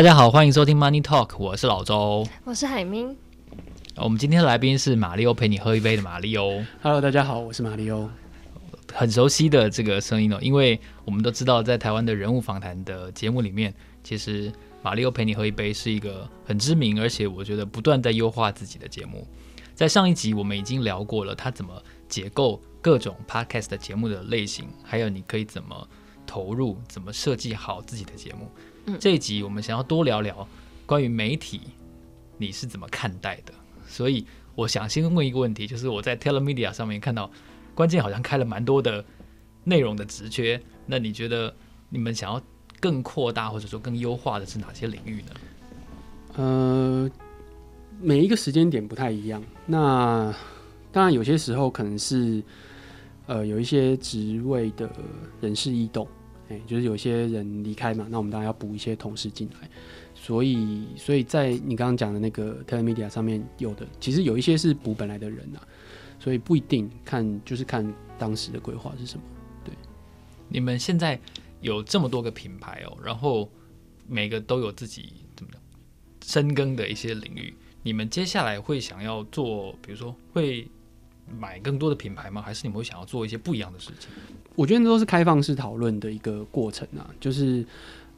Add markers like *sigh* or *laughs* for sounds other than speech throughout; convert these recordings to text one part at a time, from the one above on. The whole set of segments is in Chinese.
大家好，欢迎收听 Money Talk，我是老周，我是海明。我们今天的来宾是马里欧陪你喝一杯的马里欧。Hello，大家好，我是马里欧。很熟悉的这个声音哦，因为我们都知道，在台湾的人物访谈的节目里面，其实马里欧陪你喝一杯是一个很知名，而且我觉得不断在优化自己的节目。在上一集我们已经聊过了，他怎么解构各种 Podcast 的节目的类型，还有你可以怎么投入，怎么设计好自己的节目。嗯，这一集我们想要多聊聊关于媒体，你是怎么看待的？所以我想先问一个问题，就是我在 Telemedia 上面看到，关键好像开了蛮多的内容的职缺，那你觉得你们想要更扩大或者说更优化的是哪些领域呢？呃，每一个时间点不太一样。那当然有些时候可能是呃有一些职位的人事异动。欸、就是有些人离开嘛，那我们当然要补一些同事进来，所以，所以在你刚刚讲的那个 Telemedia 上面有的，其实有一些是补本来的人啊，所以不一定看，就是看当时的规划是什么。对，你们现在有这么多个品牌哦，然后每个都有自己怎么样深耕的一些领域，你们接下来会想要做，比如说会买更多的品牌吗？还是你们会想要做一些不一样的事情？我觉得都是开放式讨论的一个过程啊，就是，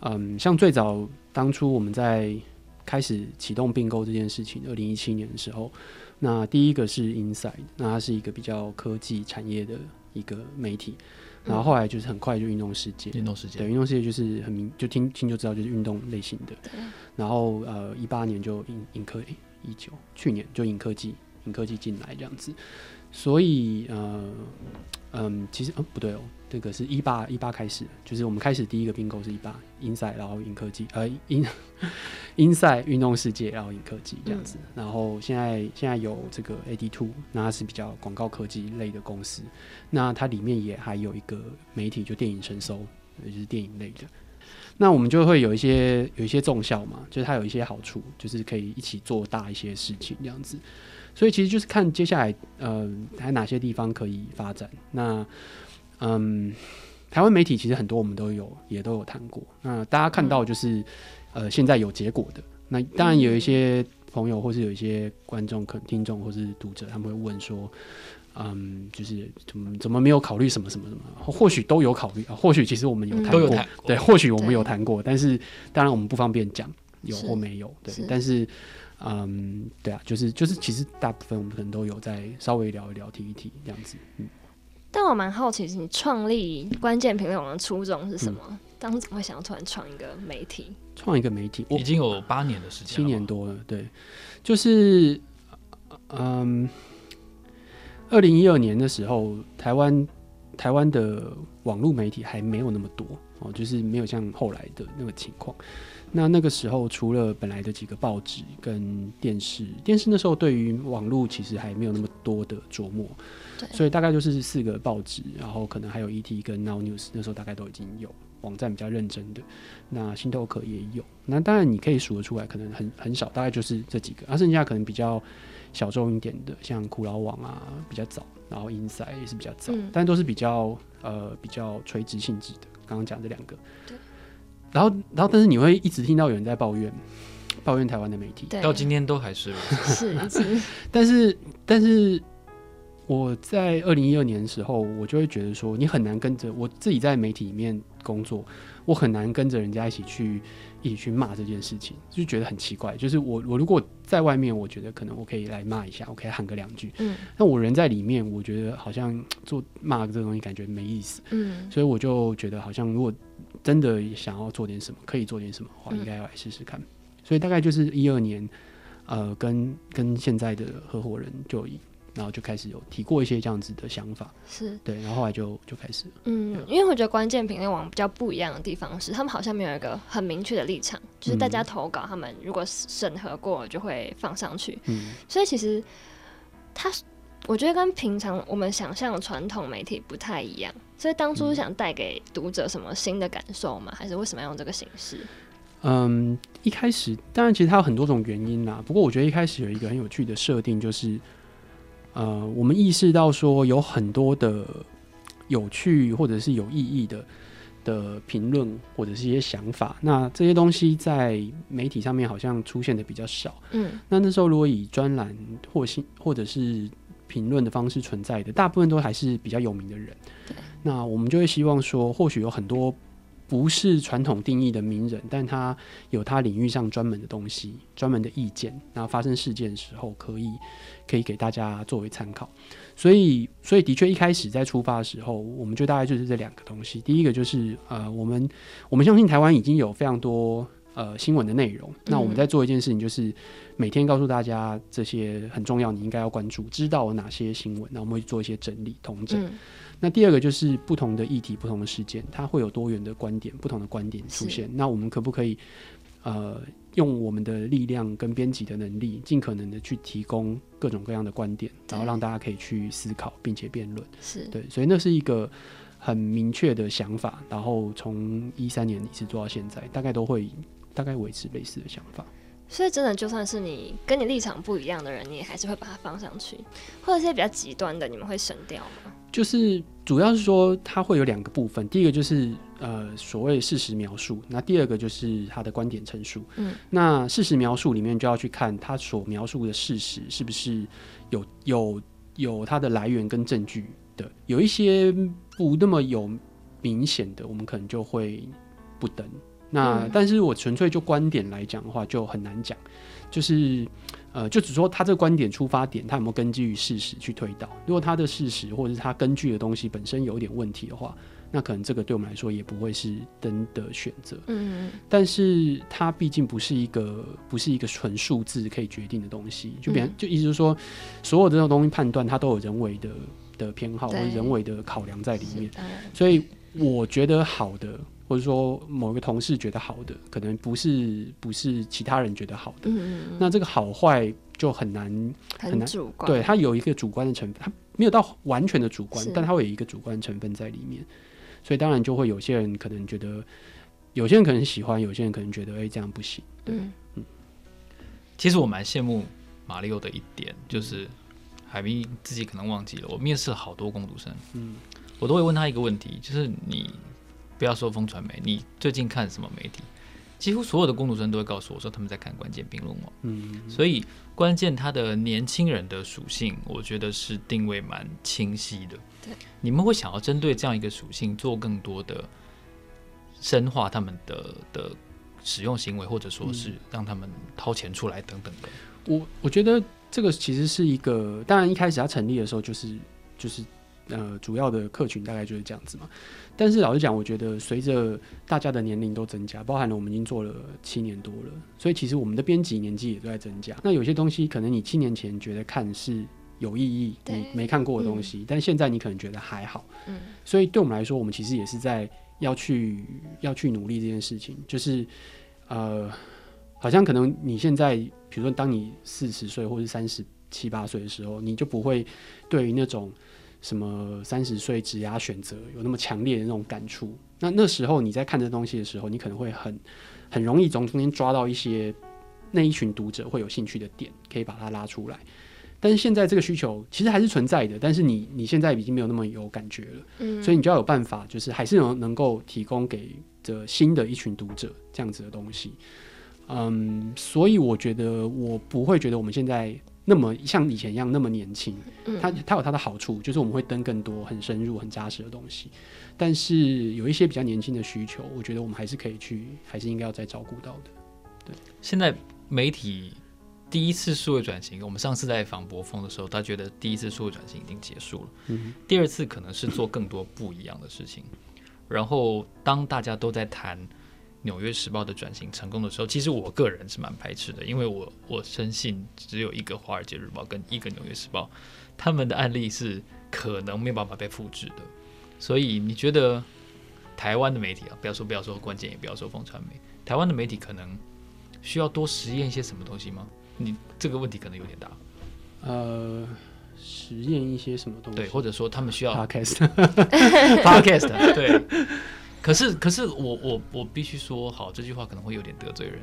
嗯，像最早当初我们在开始启动并购这件事情，二零一七年的时候，那第一个是 Inside，那它是一个比较科技产业的一个媒体，然后后来就是很快就运动世界，运动世界，对，运动世界就是很明，就听听就知道就是运动类型的，然后呃一八年就影影科，一九去年就影科技，影科技进来这样子，所以呃。嗯，其实哦不对哦，这个是一八一八开始，就是我们开始第一个并购是一八，Inside，然后影科技，呃，In Inside 运动世界，然后影科技这样子，嗯、然后现在现在有这个 AD Two，那它是比较广告科技类的公司，那它里面也还有一个媒体，就电影声搜，也就是电影类的，那我们就会有一些有一些重效嘛，就是它有一些好处，就是可以一起做大一些事情这样子。所以其实就是看接下来，呃，还有哪些地方可以发展。那，嗯，台湾媒体其实很多，我们都有也都有谈过。那大家看到就是，呃，现在有结果的。那当然有一些朋友，或是有一些观众、可听众，或是读者，他们会问说，嗯，就是怎么怎么没有考虑什么什么什么？或许都有考虑啊，或许其实我们有谈过，都有谈过，对，或许我们有谈过，但是当然我们不方便讲有或没有，对，但是。嗯，对啊，就是就是，其实大部分我们可能都有在稍微聊一聊、提一提这样子。嗯，但我蛮好奇，你创立关键评论网的初衷是什么？嗯、当时怎么会想要突然创一个媒体？创一个媒体，已经有八年的时间，七年多了。对，就是嗯，二零一二年的时候，台湾台湾的网络媒体还没有那么多哦，就是没有像后来的那个情况。那那个时候，除了本来的几个报纸跟电视，电视那时候对于网络其实还没有那么多的琢磨，对，所以大概就是四个报纸，然后可能还有 ET 跟 Now News，那时候大概都已经有网站比较认真的，那新透可也有，那当然你可以数得出来，可能很很少，大概就是这几个，而、啊、剩下可能比较小众一点的，像苦劳网啊比较早，然后 Inside 也是比较早，嗯、但都是比较呃比较垂直性质的，刚刚讲这两个。对然后，然后，但是你会一直听到有人在抱怨，抱怨台湾的媒体，到今天都还是是是。*laughs* 但是，但是我在二零一二年的时候，我就会觉得说，你很难跟着我自己在媒体里面工作，我很难跟着人家一起去一起去骂这件事情，就觉得很奇怪。就是我我如果在外面，我觉得可能我可以来骂一下，我可以喊个两句。嗯。那我人在里面，我觉得好像做骂这个东西感觉没意思。嗯。所以我就觉得好像如果。真的想要做点什么，可以做点什么的话，应该要来试试看。嗯、所以大概就是一二年，呃，跟跟现在的合伙人就以，然后就开始有提过一些这样子的想法，是对，然后后来就就开始了。嗯，因为我觉得关键品类网比较不一样的地方是，他们好像没有一个很明确的立场，就是大家投稿，他们如果审核过就会放上去。嗯，所以其实他。我觉得跟平常我们想象的传统媒体不太一样，所以当初是想带给读者什么新的感受吗？还是为什么要用这个形式？嗯，一开始当然其实它有很多种原因啦。不过我觉得一开始有一个很有趣的设定，就是呃，我们意识到说有很多的有趣或者是有意义的的评论或者是一些想法。那这些东西在媒体上面好像出现的比较少。嗯，那那时候如果以专栏或新或者是评论的方式存在的，大部分都还是比较有名的人。那我们就会希望说，或许有很多。不是传统定义的名人，但他有他领域上专门的东西、专门的意见，然后发生事件的时候，可以可以给大家作为参考。所以，所以的确一开始在出发的时候，我们就大概就是这两个东西。第一个就是呃，我们我们相信台湾已经有非常多呃新闻的内容，那我们在做一件事情，就是每天告诉大家这些很重要，你应该要关注，知道哪些新闻，那我们会做一些整理、统整。嗯那第二个就是不同的议题、不同的事件，它会有多元的观点、不同的观点出现。那我们可不可以，呃，用我们的力量跟编辑的能力，尽可能的去提供各种各样的观点，然后让大家可以去思考并且辩论。是对，所以那是一个很明确的想法。然后从一三年一直做到现在，大概都会大概维持类似的想法。所以真的，就算是你跟你立场不一样的人，你也还是会把它放上去，或者一些比较极端的，你们会省掉吗？就是主要是说，它会有两个部分。第一个就是呃所谓事实描述，那第二个就是他的观点陈述。嗯，那事实描述里面就要去看他所描述的事实是不是有有有它的来源跟证据的。有一些不那么有明显的，我们可能就会不登。那、嗯、但是我纯粹就观点来讲的话，就很难讲。就是。呃，就只说他这个观点出发点，他有没有根据事实去推导？如果他的事实或者是他根据的东西本身有点问题的话，那可能这个对我们来说也不会是真的选择。嗯，但是它毕竟不是一个不是一个纯数字可以决定的东西。就比方，就意思就是说，所有的这种东西判断，它都有人为的的偏好或者人为的考量在里面。所以我觉得好的。或者说某一个同事觉得好的，可能不是不是其他人觉得好的。嗯，那这个好坏就很难很难，很主观。对，它有一个主观的成分，它没有到完全的主观，但它会有一个主观成分在里面。所以当然就会有些人可能觉得，有些人可能喜欢，有些人可能觉得，哎、欸，这样不行。对，嗯，嗯。其实我蛮羡慕马里奥的一点，就是海斌自己可能忘记了，我面试了好多工读生，嗯，我都会问他一个问题，就是你。不要说风传媒，你最近看什么媒体？几乎所有的工读生都会告诉我说他们在看关键评论网。嗯，所以关键他的年轻人的属性，我觉得是定位蛮清晰的。对，你们会想要针对这样一个属性做更多的深化他们的的使用行为，或者说是让他们掏钱出来等等的。我我觉得这个其实是一个，当然一开始他成立的时候就是就是。呃，主要的客群大概就是这样子嘛。但是老实讲，我觉得随着大家的年龄都增加，包含了我们已经做了七年多了，所以其实我们的编辑年纪也都在增加。那有些东西可能你七年前觉得看是有意义，你没看过的东西，嗯，但现在你可能觉得还好。嗯，所以对我们来说，我们其实也是在要去要去努力这件事情。就是呃，好像可能你现在，比如说当你四十岁或者三十七八岁的时候，你就不会对于那种。什么三十岁职涯选择有那么强烈的那种感触？那那时候你在看这东西的时候，你可能会很很容易从中间抓到一些那一群读者会有兴趣的点，可以把它拉出来。但是现在这个需求其实还是存在的，但是你你现在已经没有那么有感觉了，嗯，所以你就要有办法，就是还是能能够提供给这新的一群读者这样子的东西。嗯，所以我觉得我不会觉得我们现在。那么像以前一样那么年轻，它它有它的好处，就是我们会登更多很深入、很扎实的东西。但是有一些比较年轻的需求，我觉得我们还是可以去，还是应该要再照顾到的。对，现在媒体第一次数位转型，我们上次在访博峰的时候，他觉得第一次数位转型已经结束了，嗯，第二次可能是做更多不一样的事情。然后当大家都在谈。《纽约时报》的转型成功的时候，其实我个人是蛮排斥的，因为我我深信只有一个《华尔街日报》跟一个《纽约时报》，他们的案例是可能没有办法被复制的。所以你觉得台湾的媒体啊，不要说不要说关键，也不要说风传媒，台湾的媒体可能需要多实验一些什么东西吗？你这个问题可能有点大。呃，实验一些什么东西？对，或者说他们需要 podcast，podcast，*laughs* *laughs* 对。可是，可是我我我必须说好，这句话可能会有点得罪人。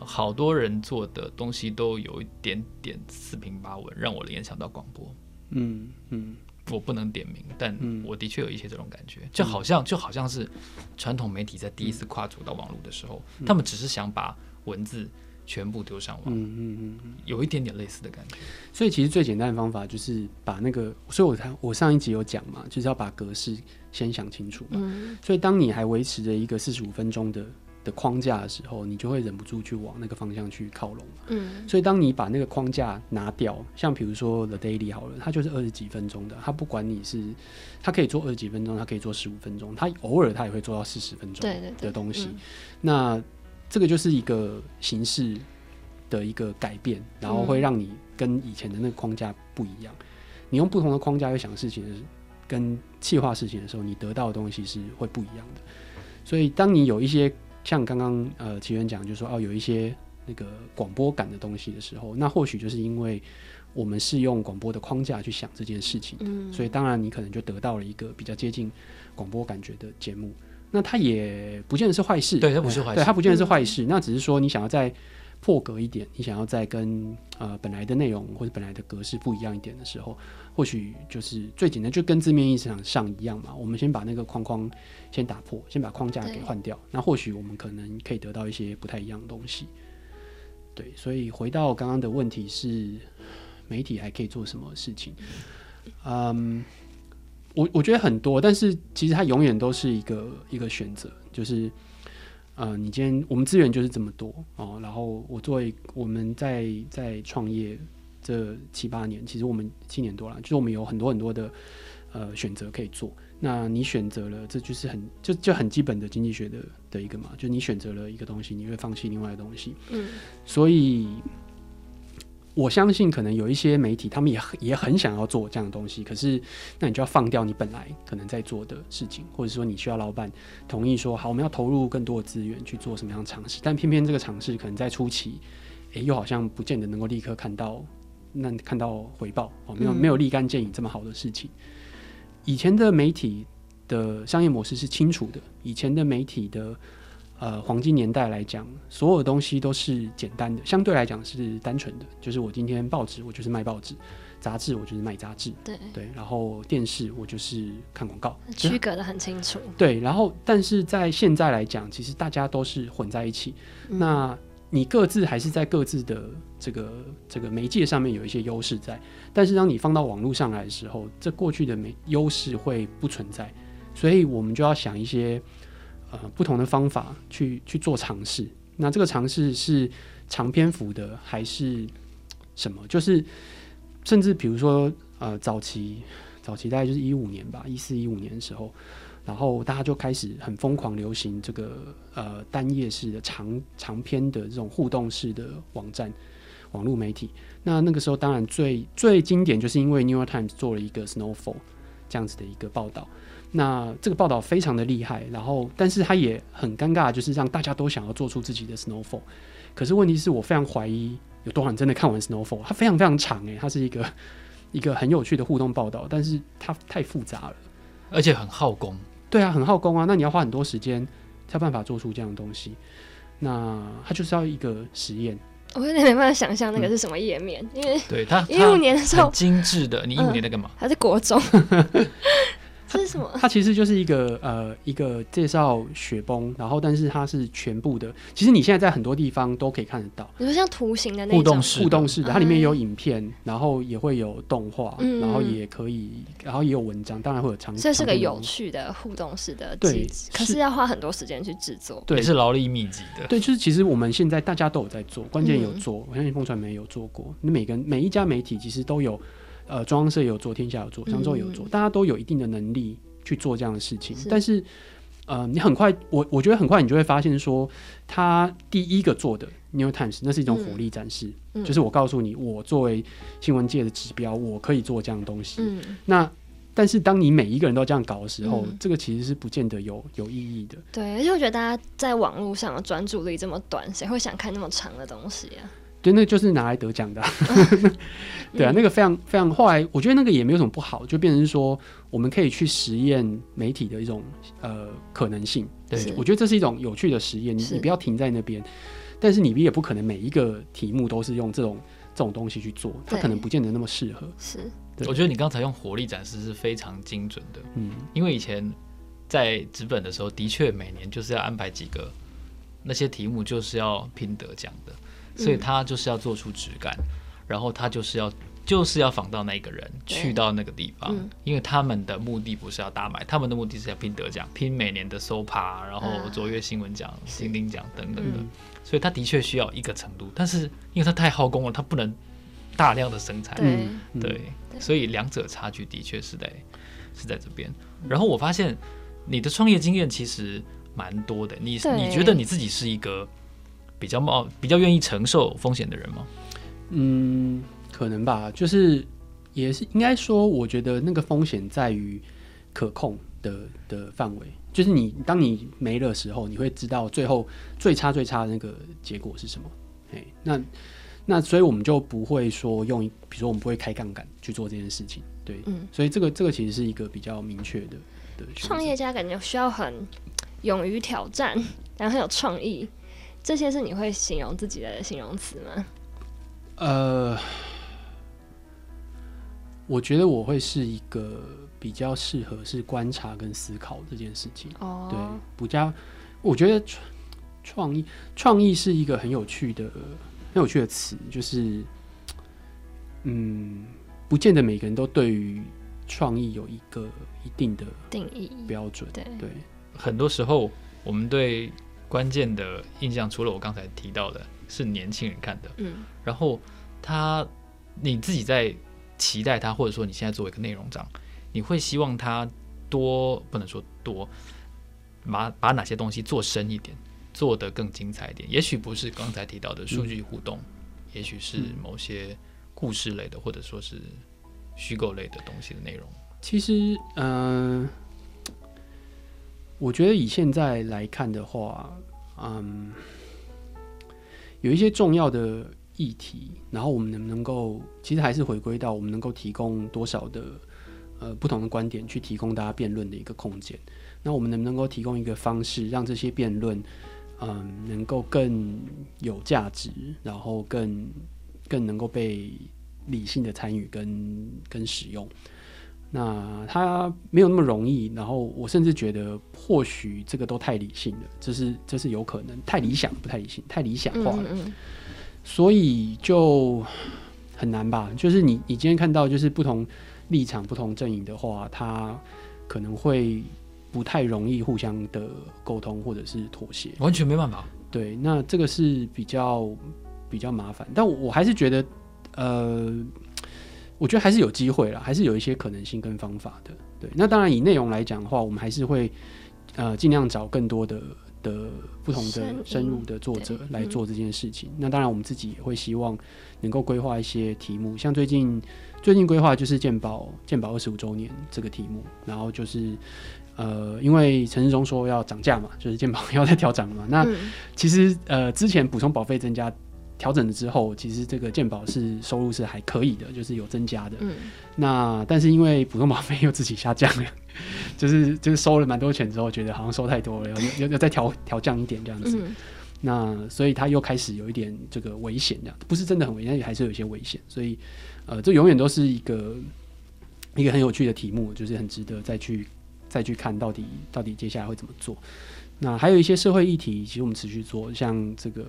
好多人做的东西都有一点点四平八稳，让我联想到广播。嗯嗯，我不能点名，但我的确有一些这种感觉，就好像就好像是传统媒体在第一次跨足到网络的时候，他们只是想把文字全部丢上网，嗯嗯嗯，有一点点类似的感觉。所以其实最简单的方法就是把那个，所以我才我上一集有讲嘛，就是要把格式先想清楚嘛。所以当你还维持着一个四十五分钟的。的框架的时候，你就会忍不住去往那个方向去靠拢。嗯，所以当你把那个框架拿掉，像比如说 The Daily 好了，它就是二十几分钟的，它不管你是，它可以做二十几分钟，它可以做十五分钟，它偶尔它也会做到四十分钟的东西。那这个就是一个形式的一个改变，然后会让你跟以前的那个框架不一样。你用不同的框架去想事情，跟企划事情的时候，你得到的东西是会不一样的。所以当你有一些像刚刚呃，奇缘讲，就是说哦，有一些那个广播感的东西的时候，那或许就是因为我们是用广播的框架去想这件事情，嗯，所以当然你可能就得到了一个比较接近广播感觉的节目。那它也不见得是坏事，对，它不是坏事，对，它不见得是坏事，嗯。那只是说你想要再破格一点，你想要再跟呃本来的内容或者本来的格式不一样一点的时候。或许就是最简单，就跟字面意思上一样嘛。我们先把那个框框先打破，先把框架给换掉。那或许我们可能可以得到一些不太一样的东西。对，所以回到刚刚的问题是，媒体还可以做什么事情？嗯，我我觉得很多，但是其实它永远都是一个一个选择，就是，呃，你今天我们资源就是这么多哦，然后我作为我们在在创业。这七八年，其实我们七年多了，就是我们有很多很多的呃选择可以做。那你选择了，这就是很就就很基本的经济学的的一个嘛，就你选择了一个东西，你会放弃另外的东西。嗯，所以我相信，可能有一些媒体，他们也也很想要做这样的东西，可是那你就要放掉你本来可能在做的事情，或者说你需要老板同意说好，我们要投入更多的资源去做什么样的尝试，但偏偏这个尝试可能在初期，诶，又好像不见得能够立刻看到。那看到回报哦，没有没有立竿见影这么好的事情。以前的媒体的商业模式是清楚的，以前的媒体的呃黄金年代来讲，所有东西都是简单的，相对来讲是单纯的。就是我今天报纸，我就是卖报纸；杂志，我就是卖杂志。对对，然后电视，我就是看广告，区隔的很清楚。对，然后但是在现在来讲，其实大家都是混在一起。嗯、那你各自还是在各自的这个这个媒介上面有一些优势在，但是当你放到网络上来的时候，这过去的没优势会不存在，所以我们就要想一些呃不同的方法去去做尝试。那这个尝试是长篇幅的还是什么？就是甚至比如说呃早期早期大概就是一五年吧，一四一五年的时候。然后大家就开始很疯狂流行这个呃单页式的长长篇的这种互动式的网站网络媒体。那那个时候当然最最经典就是因为 New York Times 做了一个 Snowfall 这样子的一个报道。那这个报道非常的厉害，然后但是他也很尴尬，就是让大家都想要做出自己的 Snowfall。可是问题是我非常怀疑有多少人真的看完 Snowfall。它非常非常长诶，它是一个 *laughs* 一个很有趣的互动报道，但是它太复杂了，而且很耗工。对啊，很耗工啊，那你要花很多时间才有办法做出这样的东西。那它就是要一个实验。我有点没办法想象那个是什么页面，嗯、因为对他一五年的时候精致的，你一五年在干嘛？还是国中。*laughs* 这是什么？它其实就是一个呃一个介绍雪崩，然后但是它是全部的。其实你现在在很多地方都可以看得到，比如像图形的那种互动式互动式的，它里面有影片，嗯、然后也会有动画、嗯，然后也可以，然后也有文章，当然会有长。这是个有趣的互动式的，对，可是要花很多时间去制作，对，是劳力密集的。对，就是其实我们现在大家都有在做，关键有做，嗯、我相信风传媒有做过，你每个每一家媒体其实都有，呃，中央社有做，天下有做，商周有做、嗯，大家都有一定的能力。去做这样的事情，是但是，呃，你很快，我我觉得很快你就会发现说，他第一个做的《New Times》那是一种火力展示，嗯、就是我告诉你，我作为新闻界的指标，我可以做这样的东西。嗯、那但是当你每一个人都这样搞的时候，嗯、这个其实是不见得有有意义的。对，而且我觉得大家在网络上的专注力这么短，谁会想看那么长的东西啊？对，那就是拿来得奖的、啊。*laughs* 对啊，那个非常非常。后来我觉得那个也没有什么不好，就变成说我们可以去实验媒体的一种呃可能性。对，我觉得这是一种有趣的实验。你你不要停在那边，但是你也不可能每一个题目都是用这种这种东西去做，它可能不见得那么适合。是。我觉得你刚才用火力展示是非常精准的，嗯，因为以前在纸本的时候，的确每年就是要安排几个那些题目就是要拼得奖的，所以他就是要做出质感，然后他就是要。就是要仿到那个人，去到那个地方，嗯，因为他们的目的不是要大卖，他们的目的是要拼得奖，拼每年的 SOPA，然后卓越新闻奖、新丁奖等等的，嗯，所以他的确需要一个程度，但是因为他太耗工了，他不能大量的生产，对，对，所以两者差距的确是在是在这边。然后我发现你的创业经验其实蛮多的，你你觉得你自己是一个比较冒、比较愿意承受风险的人吗？嗯。可能吧，就是也是应该说，我觉得那个风险在于可控的的范围。就是你当你没了时候，你会知道最后最差最差的那个结果是什么。哎，那那所以我们就不会说用，比如说我们不会开杠杆去做这件事情。对，嗯，所以这个这个其实是一个比较明确的的。创业家感觉需要很勇于挑战，然后很有创意，这些是你会形容自己的形容词吗？呃。我觉得我会是一个比较适合是观察跟思考这件事情。哦，对，不加。我觉得创创意创意是一个很有趣的很有趣的词，就是嗯，不见得每个人都对于创意有一个一定的定义标准。对对，很多时候我们对关键的印象，除了我刚才提到的，是年轻人看的。嗯，然后他你自己在。期待他，或者说你现在作为一个内容长，你会希望他多，不能说多，把把哪些东西做深一点，做得更精彩一点。也许不是刚才提到的数据互动，嗯、也许是某些故事类的，或者说是虚构类的东西的内容。其实，嗯、呃，我觉得以现在来看的话，嗯，有一些重要的。议题，然后我们能不能够，其实还是回归到我们能够提供多少的呃不同的观点，去提供大家辩论的一个空间。那我们能不能够提供一个方式，让这些辩论，嗯、能够更有价值，然后更更能够被理性的参与跟跟使用。那它没有那么容易，然后我甚至觉得，或许这个都太理性了，这是这是有可能，太理想不太理性，太理想化了。嗯嗯所以就很难吧？就是你，你今天看到就是不同立场、不同阵营的话，他可能会不太容易互相的沟通或者是妥协，完全没办法。对，那这个是比较比较麻烦。但我我还是觉得，呃，我觉得还是有机会啦，还是有一些可能性跟方法的。对，那当然以内容来讲的话，我们还是会呃尽量找更多的。的不同的深入的作者来做这件事情，那当然我们自己也会希望能够规划一些题目，像最近最近规划就是鉴宝鉴宝二十五周年这个题目，然后就是呃，因为陈世忠说要涨价嘛，就是健保 *laughs* 要再调涨嘛，那其实呃之前补充保费增加。调整了之后，其实这个健保是收入是还可以的，就是有增加的。嗯，那但是因为普通保费又自己下降了，*laughs* 就是就是收了蛮多钱之后，觉得好像收太多了，要要要再调调降一点这样子。嗯、那所以他又开始有一点这个危险，这样不是真的很危险，但也还是有一些危险。所以呃，这永远都是一个一个很有趣的题目，就是很值得再去再去看到底到底接下来会怎么做。那还有一些社会议题，其实我们持续做，像这个。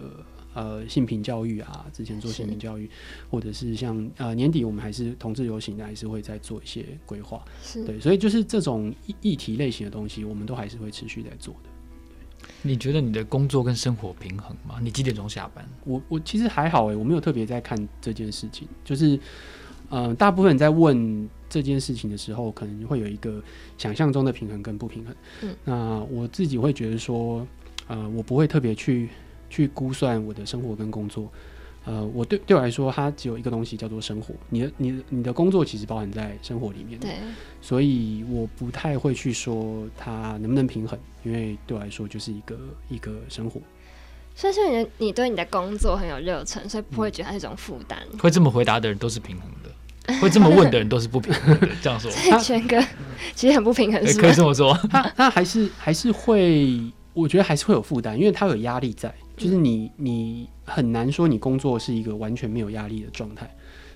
呃，性平教育啊，之前做性平教育，或者是像呃年底我们还是同志游行的，还是会再做一些规划。是，对，所以就是这种议题类型的东西，我们都还是会持续在做的。你觉得你的工作跟生活平衡吗？你几点钟下班？我我其实还好诶，我没有特别在看这件事情。就是呃，大部分人在问这件事情的时候，可能会有一个想象中的平衡跟不平衡。嗯，那我自己会觉得说，呃，我不会特别去。去估算我的生活跟工作，呃，我对对我来说，它只有一个东西叫做生活。你的、你的、你的工作其实包含在生活里面，对，所以我不太会去说它能不能平衡，因为对我来说就是一个一个生活。所以说，你你对你的工作很有热忱，所以不会觉得它是一种负担。会这么回答的人都是平衡的，会这么问的人都是不平衡的。这样说，*laughs* 所以权哥 *laughs* 其实很不平衡，是可以这么说。他他还是还是会，我觉得还是会有负担，因为他有压力在。就是你，你很难说你工作是一个完全没有压力的状态。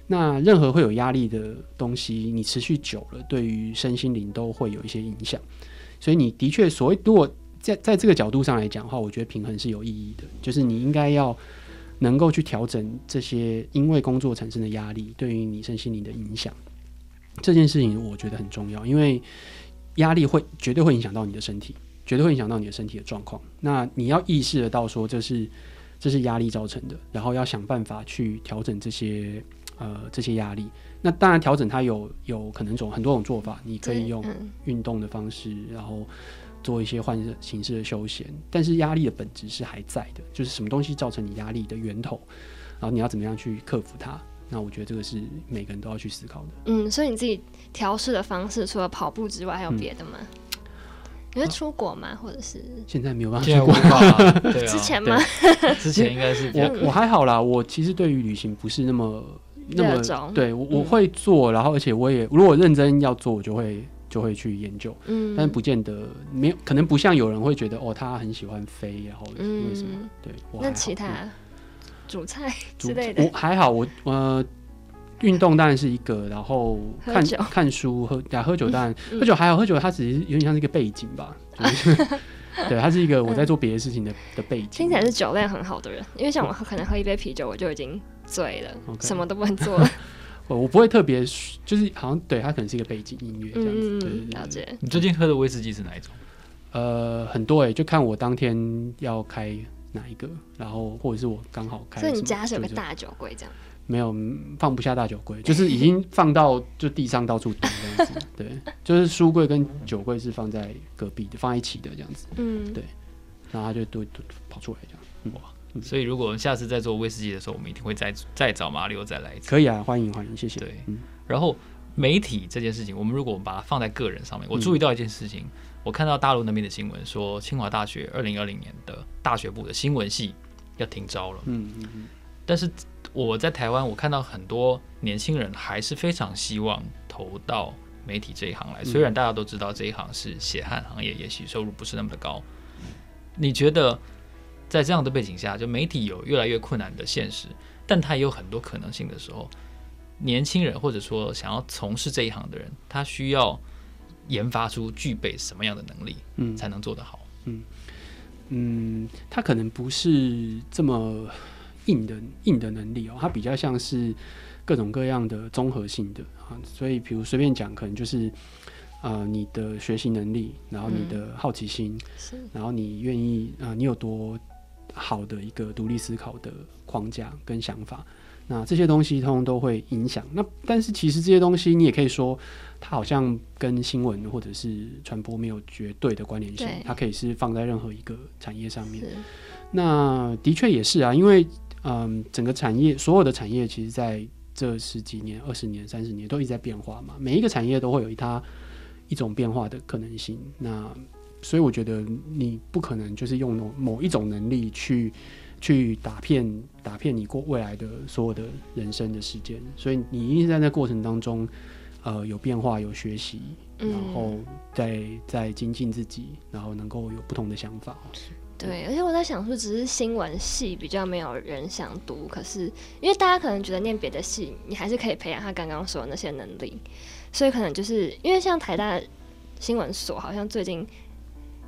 那任何会有压力的东西，你持续久了，对于身心灵都会有一些影响。所以你的确所谓，如果在在这个角度上来讲的话，我觉得平衡是有意义的，就是你应该要能够去调整这些因为工作产生的压力对于你身心灵的影响。这件事情我觉得很重要，因为压力会绝对会影响到你的身体，绝对会影响到你的身体的状况。那你要意识得到说这是这是压力造成的，然后要想办法去调整这些呃这些压力。那当然调整它有有可能种很多种做法，你可以用运动的方式，然后做一些换形式的休闲。但是压力的本质是还在的，就是什么东西造成你压力的源头，然后你要怎么样去克服它。那我觉得这个是每个人都要去思考的。嗯，所以你自己调试的方式，除了跑步之外，还有别的吗？嗯、你会出国吗？或者是现在没有办法出国啊？对啊，之前吗？之前应该是我我还好啦。我其实对于旅行不是那么那么对我我会做，然后而且我也如果认真要做，我就会就会去研究。嗯，但不见得没有，可能不像有人会觉得哦，他很喜欢飞，然后为什么？嗯、对，那其他。嗯煮菜之类的，我还好，我呃，运动当然是一个，然后看看书喝呀，喝酒当然、嗯、喝酒还好，喝酒它只是有点像是一个背景吧，*laughs* 就是、对，它是一个我在做别的事情的、嗯、的背景。听起来是酒量很好的人，因为像我可能喝一杯啤酒我就已经醉了什么都不能做了。我 *laughs* 我不会特别，就是好像对它可能是一个背景音乐这样子。嗯、对对对，了解。你最近喝的威士忌是哪一种？呃，很多哎、欸，就看我当天要开。哪一个？然后或者是我刚好开，所以你家是有个大酒柜这样？没有，放不下大酒柜，就是已经放到就地上到处丢这样子。对，*laughs* 就是书柜跟酒柜是放在隔壁的，放在一起的这样子。嗯，对，然后他就都都跑出来这样。哇、嗯，所以如果下次再做威士忌的时候，我们一定会再再找马里欧再来一次。可以啊，欢迎欢迎，谢谢。对，嗯、然后媒体这件事情，我们如果我们把它放在个人上面，我注意到一件事情。嗯我看到大陆那边的新闻说，清华大学二零二零年的大学部的新闻系要停招了。嗯嗯嗯。但是我在台湾，我看到很多年轻人还是非常希望投到媒体这一行来。虽然大家都知道这一行是血汗行业，也许收入不是那么的高。你觉得在这样的背景下，就媒体有越来越困难的现实，但它也有很多可能性的时候，年轻人或者说想要从事这一行的人，他需要。研发出具备什么样的能力，嗯，才能做得好？嗯嗯，他可能不是这么硬的硬的能力哦，它比较像是各种各样的综合性的啊。所以，比如随便讲，可能就是呃，你的学习能力，然后你的好奇心，嗯、然后你愿意啊、呃，你有多好的一个独立思考的框架跟想法，那这些东西通通都会影响。那但是其实这些东西，你也可以说。它好像跟新闻或者是传播没有绝对的关联性，它可以是放在任何一个产业上面。那的确也是啊，因为嗯，整个产业所有的产业其实在这十几年、二十年、三十年都一直在变化嘛，每一个产业都会有它一种变化的可能性。那所以我觉得你不可能就是用某某一种能力去去打骗打骗你过未来的所有的人生的时间，所以你一定在那过程当中。呃，有变化，有学习，然后再再精进自己，然后能够有不同的想法。对，而且我在想说，只是新闻系比较没有人想读，可是因为大家可能觉得念别的系，你还是可以培养他刚刚说的那些能力，所以可能就是因为像台大新闻所，好像最近。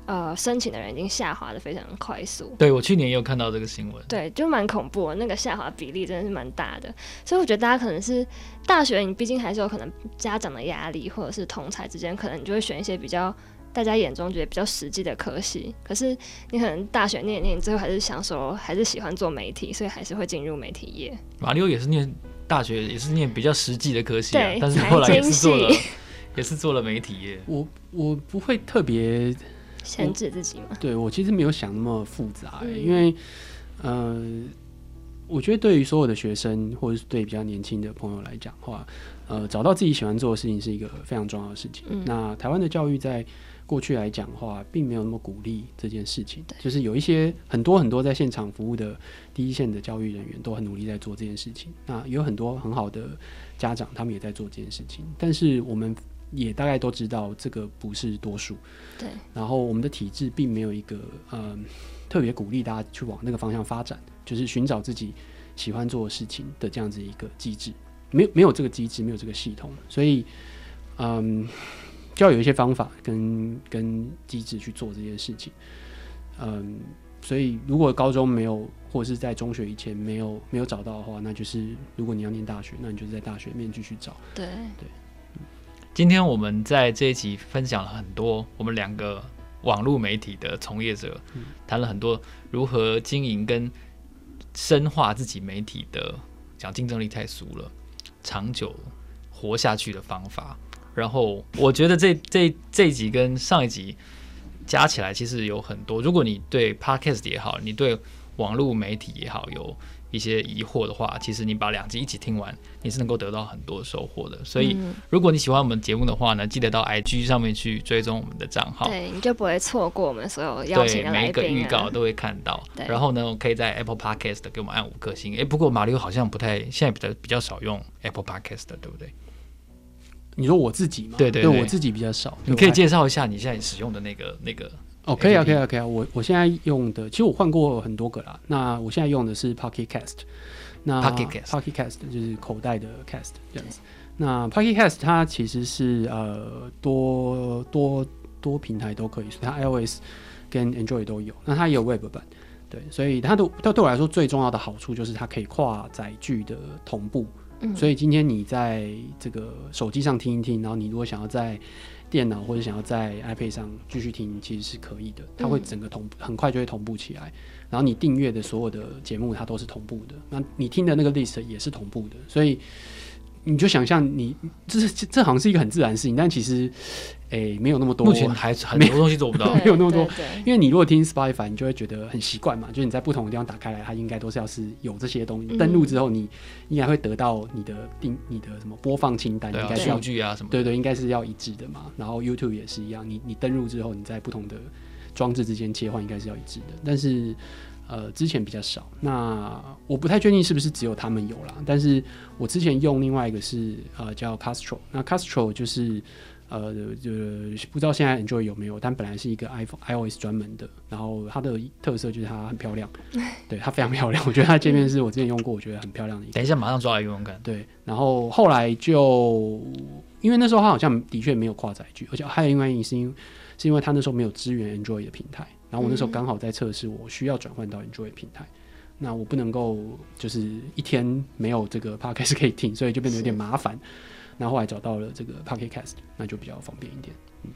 呃，申请的人已经下滑的非常快速。对，我去年也有看到这个新闻。对，就蛮恐怖的，那个下滑比例真的是蛮大的。所以我觉得大家可能是大学，你毕竟还是有可能家长的压力，或者是同才之间，可能你就会选一些比较大家眼中觉得比较实际的科系。可是你可能大学念念，最后还是想说，还是喜欢做媒体，所以还是会进入媒体业。马里欧也是念大学，也是念比较实际的科系，啊，但是后来也是做了，*laughs* 也是做了媒体业。我我不会特别。限制自己嘛？对，我其实没有想那么复杂，欸，嗯，因为，呃，我觉得对于所有的学生，或者是对比较年轻的朋友来讲的话，呃，找到自己喜欢做的事情是一个非常重要的事情。嗯，那台湾的教育在过去来讲的话，并没有那么鼓励这件事情。就是有一些很多很多在现场服务的第一线的教育人员都很努力在做这件事情。那有很多很好的家长，他们也在做这件事情。但是我们。也大概都知道这个不是多数，对。然后我们的体制并没有一个呃特别鼓励大家去往那个方向发展，就是寻找自己喜欢做的事情的这样子一个机制。没有没有这个机制，没有这个系统，所以嗯，就要有一些方法跟跟机制去做这件事情。嗯，所以如果高中没有，或者是在中学以前没有没有找到的话，那就是如果你要念大学，那你就是在大学里面继续找。对对。今天我们在这一集分享了很多我们两个网络媒体的从业者，谈了很多如何经营跟深化自己媒体的，讲竞争力太俗了，长久活下去的方法。然后我觉得这这这一集跟上一集加起来其实有很多。如果你对 Podcast 也好，你对网络媒体也好有一些疑惑的话，其实你把两集一起听完，你是能够得到很多收获的。所以，如果你喜欢我们节目的话呢，记得到 *laughs* IG 上面去追踪我们的账号，对，你就不会错过我们所有邀请每一个预告都会看到。然后呢，可以在 Apple Podcast 给我们按五颗星。哎，不过马里奥好像不太现在比较比较少用 Apple Podcast，对不对？你说我自己吗？对对对，对我自己比较少。你可以介绍一下你现在使用的那个那个。哦，可以啊，可以啊，可以啊。我我现在用的，其实我换过很多个啦。那我现在用的是 Pocket Cast。那 Pocket Cast Pocket Cast 就是口袋的 Cast 这样子。那 Pocket Cast 它其实是呃多多多平台都可以它 iOS 跟 Android 都有。那它也有 Web 版，对，所以它的它对我来说最重要的好处就是它可以跨载具的同步。嗯。所以今天你在这个手机上听一听，然后你如果想要在电脑或者想要在 iPad 上继续听，其实是可以的。它会整个同步，很快就会同步起来。然后你订阅的所有的节目，它都是同步的。那你听的那个 list 也是同步的，所以。你就想象你这是这好像是一个很自然的事情，但其实，诶、欸，没有那么多，目前还很多东西做不到，*laughs* 没有那么多。因为你如果听 Spotify，你就会觉得很习惯嘛，就是你在不同的地方打开来，它应该都是要是有这些东西。登录之后，你应该会得到你的定、你的什么播放清单，应该数据啊什么，对对，应该是要一致的嘛。然后 YouTube 也是一样，你你登录之后，你在不同的装置之间切换，应该是要一致的。但是。呃，之前比较少，那我不太确定是不是只有他们有啦。但是我之前用另外一个是呃叫 Castro，那 Castro 就是呃就不知道现在 Android 有没有，但本来是一个 iPhone iOS 专门的，然后它的特色就是它很漂亮，*laughs* 对，它非常漂亮，我觉得它界面是我之前用过，我觉得很漂亮的一。等一下，马上抓来用用看。对，然后后来就因为那时候它好像的确没有跨载具，而且还有另外一个原因是因为是因为它那时候没有支援 Android 的平台。然后我那时候刚好在测试，我需要转换到 Android 平台，那我不能够就是一天没有这个 Podcast 可以听，所以就变得有点麻烦。那后后来找到了这个 Pocket Cast，那就比较方便一点。嗯，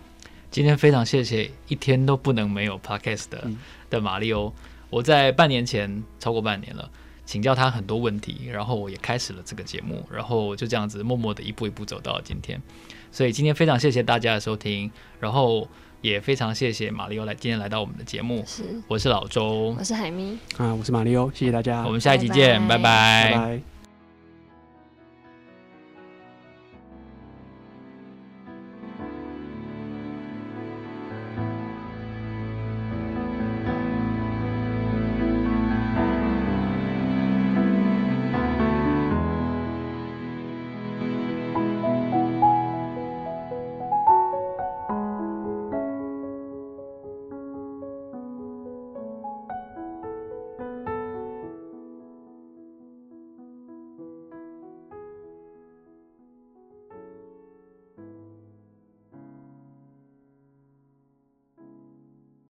今天非常谢谢一天都不能没有 Podcast 的、嗯、的马里欧，我在半年前超过半年了，请教他很多问题，然后我也开始了这个节目，然后就这样子默默的一步一步走到了今天。所以今天非常谢谢大家的收听，然后。也非常谢谢马里欧来今天来到我们的节目，是，我是老周，我是海咪，啊，我是马里欧，谢谢大家，我们下一集见，拜拜。拜拜。拜拜。